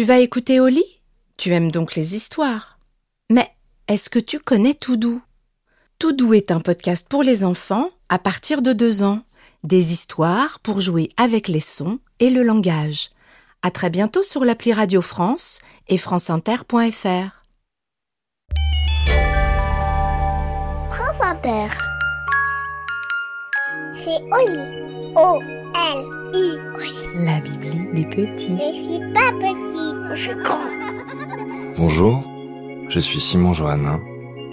Tu vas écouter Oli Tu aimes donc les histoires. Mais est-ce que tu connais Toudou Toudou est un podcast pour les enfants à partir de deux ans. Des histoires pour jouer avec les sons et le langage. À très bientôt sur l'appli Radio France et franceinter.fr. France Inter. C'est Oli. La Bibli des petits. Je suis pas petit, je suis grand. Bonjour, je suis Simon Johannin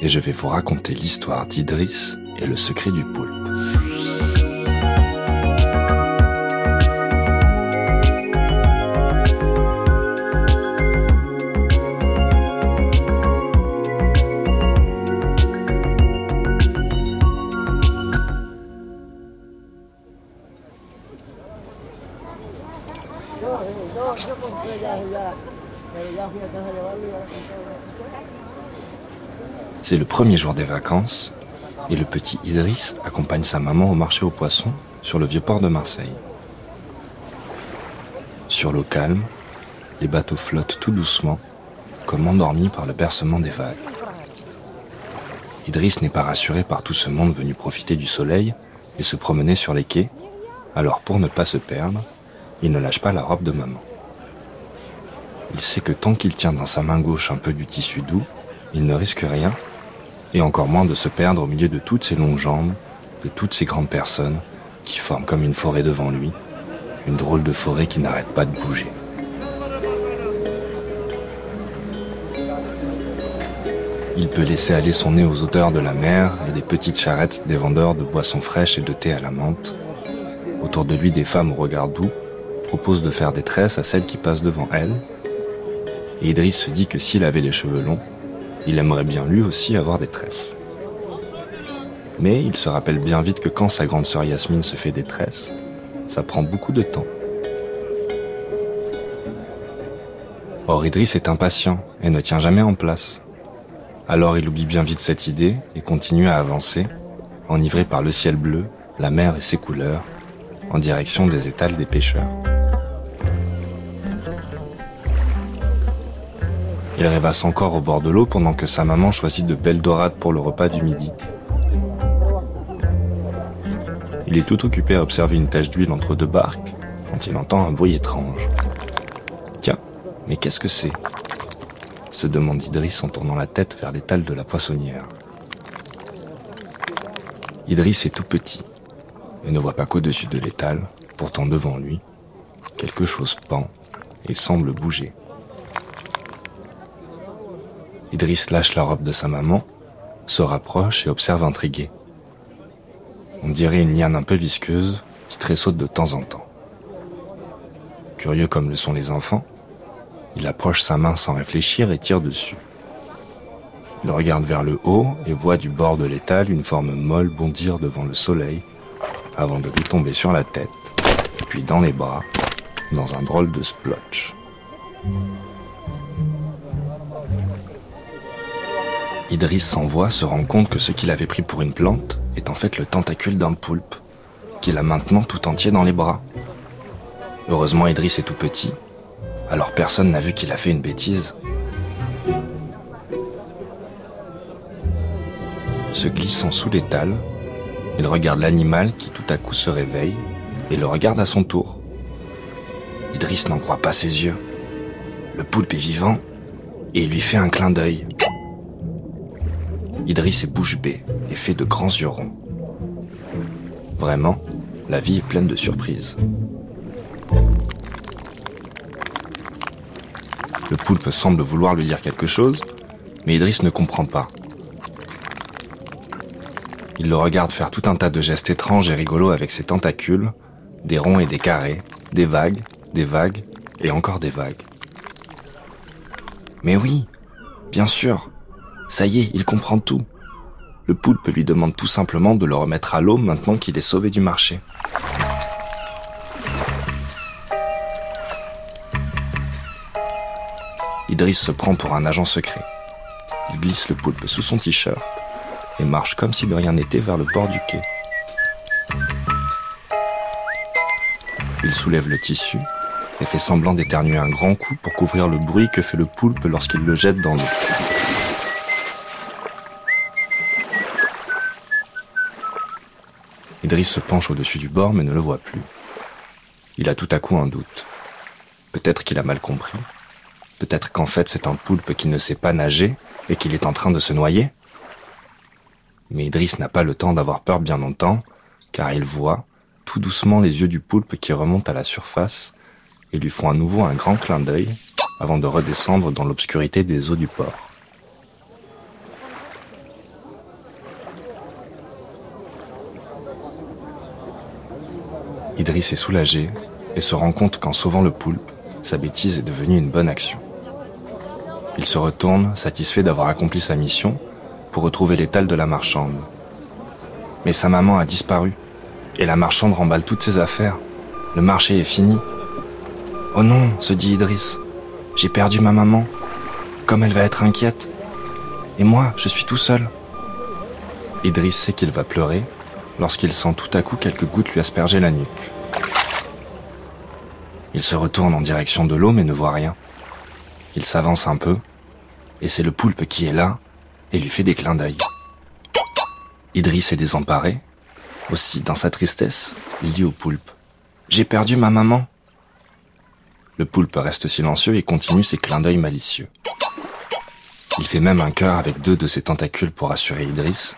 et je vais vous raconter l'histoire d'Idriss et le secret du poulpe. C'est le premier jour des vacances et le petit Idriss accompagne sa maman au marché aux poissons sur le vieux port de Marseille. Sur l'eau calme, les bateaux flottent tout doucement, comme endormis par le bercement des vagues. Idriss n'est pas rassuré par tout ce monde venu profiter du soleil et se promener sur les quais, alors pour ne pas se perdre, il ne lâche pas la robe de maman. Il sait que tant qu'il tient dans sa main gauche un peu du tissu doux, il ne risque rien, et encore moins de se perdre au milieu de toutes ces longues jambes, de toutes ces grandes personnes qui forment comme une forêt devant lui, une drôle de forêt qui n'arrête pas de bouger. Il peut laisser aller son nez aux odeurs de la mer et des petites charrettes des vendeurs de boissons fraîches et de thé à la menthe. Autour de lui, des femmes au regard doux proposent de faire des tresses à celles qui passent devant elles. Et Idriss se dit que s'il avait les cheveux longs, il aimerait bien lui aussi avoir des tresses. Mais il se rappelle bien vite que quand sa grande sœur Yasmine se fait des tresses, ça prend beaucoup de temps. Or Idriss est impatient et ne tient jamais en place. Alors il oublie bien vite cette idée et continue à avancer, enivré par le ciel bleu, la mer et ses couleurs, en direction des étals des pêcheurs. Il rêvasse encore au bord de l'eau pendant que sa maman choisit de belles dorades pour le repas du midi. Il est tout occupé à observer une tache d'huile entre deux barques quand il entend un bruit étrange. Tiens, mais qu'est-ce que c'est? se demande Idriss en tournant la tête vers l'étal de la poissonnière. Idriss est tout petit et ne voit pas qu'au-dessus de l'étal, pourtant devant lui, quelque chose pend et semble bouger. Idriss lâche la robe de sa maman, se rapproche et observe intrigué. On dirait une liane un peu visqueuse qui tressaute de temps en temps. Curieux comme le sont les enfants, il approche sa main sans réfléchir et tire dessus. Il regarde vers le haut et voit du bord de l'étal une forme molle bondir devant le soleil avant de lui tomber sur la tête, puis dans les bras, dans un drôle de splotch. Idriss s'envoie, se rend compte que ce qu'il avait pris pour une plante est en fait le tentacule d'un poulpe, qu'il a maintenant tout entier dans les bras. Heureusement, Idriss est tout petit, alors personne n'a vu qu'il a fait une bêtise. Se glissant sous l'étal, il regarde l'animal qui tout à coup se réveille et le regarde à son tour. Idriss n'en croit pas ses yeux. Le poulpe est vivant et il lui fait un clin d'œil. Idriss est bouche bée et fait de grands yeux ronds. Vraiment, la vie est pleine de surprises. Le poulpe semble vouloir lui dire quelque chose, mais Idriss ne comprend pas. Il le regarde faire tout un tas de gestes étranges et rigolos avec ses tentacules, des ronds et des carrés, des vagues, des vagues et encore des vagues. Mais oui, bien sûr, ça y est, il comprend tout. Le poulpe lui demande tout simplement de le remettre à l'eau maintenant qu'il est sauvé du marché. Idriss se prend pour un agent secret. Il glisse le poulpe sous son t-shirt et marche comme si de rien n'était vers le bord du quai. Il soulève le tissu et fait semblant d'éternuer un grand coup pour couvrir le bruit que fait le poulpe lorsqu'il le jette dans l'eau. Idriss se penche au-dessus du bord mais ne le voit plus. Il a tout à coup un doute. Peut-être qu'il a mal compris. Peut-être qu'en fait c'est un poulpe qui ne sait pas nager et qu'il est en train de se noyer. Mais Idriss n'a pas le temps d'avoir peur bien longtemps, car il voit, tout doucement, les yeux du poulpe qui remontent à la surface et lui font à nouveau un grand clin d'œil avant de redescendre dans l'obscurité des eaux du port. Idriss est soulagé et se rend compte qu'en sauvant le poulpe, sa bêtise est devenue une bonne action. Il se retourne, satisfait d'avoir accompli sa mission, pour retrouver l'étal de la marchande. Mais sa maman a disparu, et la marchande remballe toutes ses affaires. Le marché est fini. Oh non, se dit Idriss, j'ai perdu ma maman. Comme elle va être inquiète. Et moi, je suis tout seul. Idriss sait qu'il va pleurer lorsqu'il sent tout à coup quelques gouttes lui asperger la nuque. Il se retourne en direction de l'eau mais ne voit rien. Il s'avance un peu, et c'est le poulpe qui est là et lui fait des clins d'œil. Idriss est désemparé. Aussi, dans sa tristesse, il dit au poulpe J'ai perdu ma maman. Le poulpe reste silencieux et continue ses clins d'œil malicieux. Il fait même un cœur avec deux de ses tentacules pour assurer Idriss,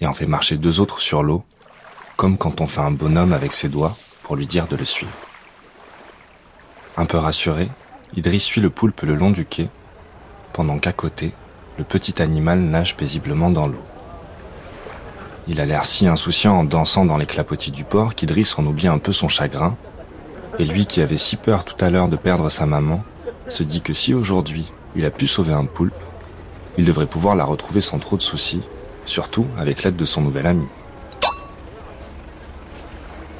et en fait marcher deux autres sur l'eau, comme quand on fait un bonhomme avec ses doigts pour lui dire de le suivre. Un peu rassuré, Idriss suit le poulpe le long du quai, pendant qu'à côté, le petit animal nage paisiblement dans l'eau. Il a l'air si insouciant en dansant dans les clapotis du port qu'Idriss en oublie un peu son chagrin, et lui qui avait si peur tout à l'heure de perdre sa maman, se dit que si aujourd'hui il a pu sauver un poulpe, il devrait pouvoir la retrouver sans trop de soucis, surtout avec l'aide de son nouvel ami.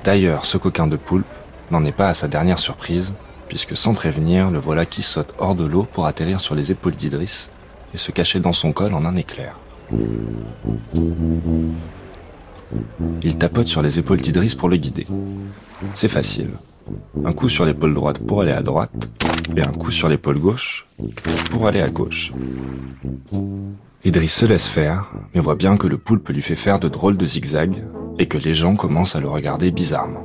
D'ailleurs, ce coquin de poulpe n'en est pas à sa dernière surprise, puisque sans prévenir, le voilà qui saute hors de l'eau pour atterrir sur les épaules d'Idriss et se cacher dans son col en un éclair. Il tapote sur les épaules d'Idriss pour le guider. C'est facile. Un coup sur l'épaule droite pour aller à droite, et un coup sur l'épaule gauche pour aller à gauche. Idriss se laisse faire, mais voit bien que le poulpe lui fait faire de drôles de zigzags, et que les gens commencent à le regarder bizarrement.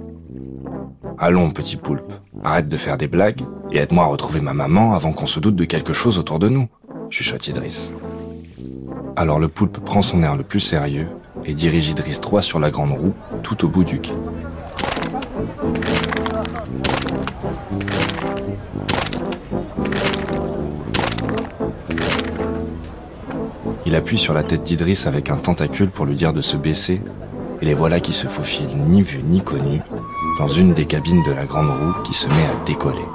Allons, petit poulpe, arrête de faire des blagues et aide-moi à retrouver ma maman avant qu'on se doute de quelque chose autour de nous, chuchote Idriss. Alors le poulpe prend son air le plus sérieux et dirige Idriss droit sur la grande roue, tout au bout du quai. Il appuie sur la tête d'Idriss avec un tentacule pour lui dire de se baisser, et les voilà qui se faufilent ni vu ni connu dans une des cabines de la grande roue qui se met à décoller.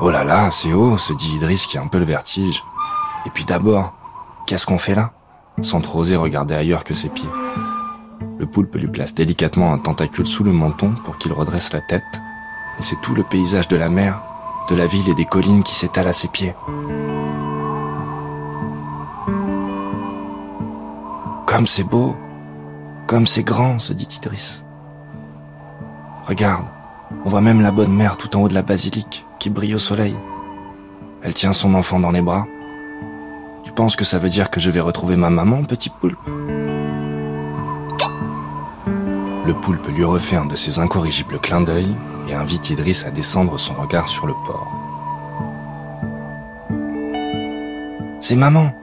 Oh là là, c'est haut, se dit Idriss qui a un peu le vertige. Et puis d'abord, qu'est-ce qu'on fait là? Sans trop oser regarder ailleurs que ses pieds. Le poulpe lui place délicatement un tentacule sous le menton pour qu'il redresse la tête. Et c'est tout le paysage de la mer, de la ville et des collines qui s'étalent à ses pieds. Comme c'est beau, comme c'est grand, se dit Idriss. Regarde, on voit même la bonne mère tout en haut de la basilique, qui brille au soleil. Elle tient son enfant dans les bras. Tu penses que ça veut dire que je vais retrouver ma maman, petit poulpe? Le poulpe lui refait un de ses incorrigibles clins d'œil et invite Idriss à descendre son regard sur le port. C'est maman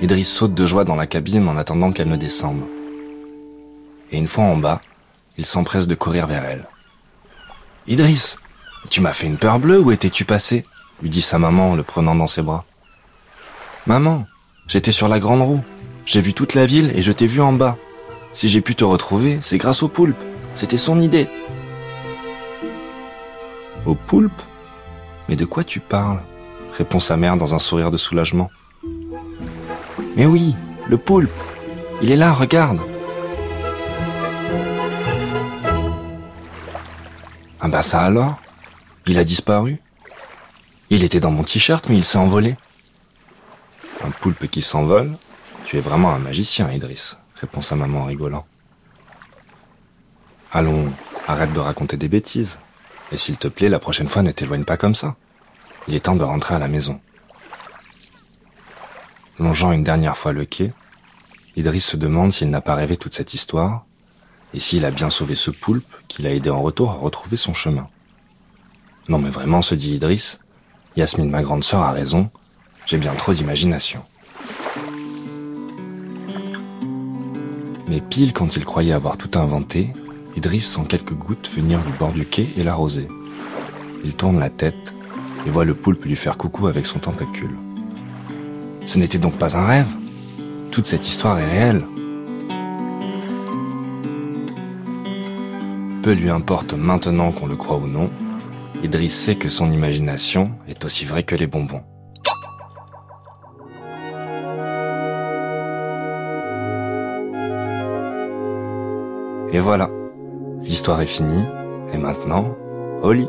Idriss saute de joie dans la cabine en attendant qu'elle ne descende. Et une fois en bas, il s'empresse de courir vers elle. Idriss, tu m'as fait une peur bleue, où étais-tu passé? lui dit sa maman en le prenant dans ses bras. Maman, j'étais sur la grande roue. J'ai vu toute la ville et je t'ai vu en bas. Si j'ai pu te retrouver, c'est grâce au poulpe. C'était son idée. Au poulpe Mais de quoi tu parles? répond sa mère dans un sourire de soulagement. Mais oui, le poulpe. Il est là, regarde. Ah bah ça alors? Il a disparu Il était dans mon t-shirt mais il s'est envolé. Un poulpe qui s'envole? Tu es vraiment un magicien, Idriss, répond sa maman en rigolant. Allons, arrête de raconter des bêtises. Et s'il te plaît, la prochaine fois, ne t'éloigne pas comme ça. Il est temps de rentrer à la maison. Longeant une dernière fois le quai, Idriss se demande s'il n'a pas rêvé toute cette histoire, et s'il a bien sauvé ce poulpe qui l'a aidé en retour à retrouver son chemin. Non mais vraiment, se dit Idriss, Yasmine, ma grande sœur, a raison, j'ai bien trop d'imagination. Mais pile quand il croyait avoir tout inventé, Idriss sent quelques gouttes venir du bord du quai et l'arroser. Il tourne la tête et voit le poulpe lui faire coucou avec son tentacule. Ce n'était donc pas un rêve Toute cette histoire est réelle. Peu lui importe maintenant qu'on le croit ou non, Idriss sait que son imagination est aussi vraie que les bonbons. Et voilà, l'histoire est finie, et maintenant, au lit.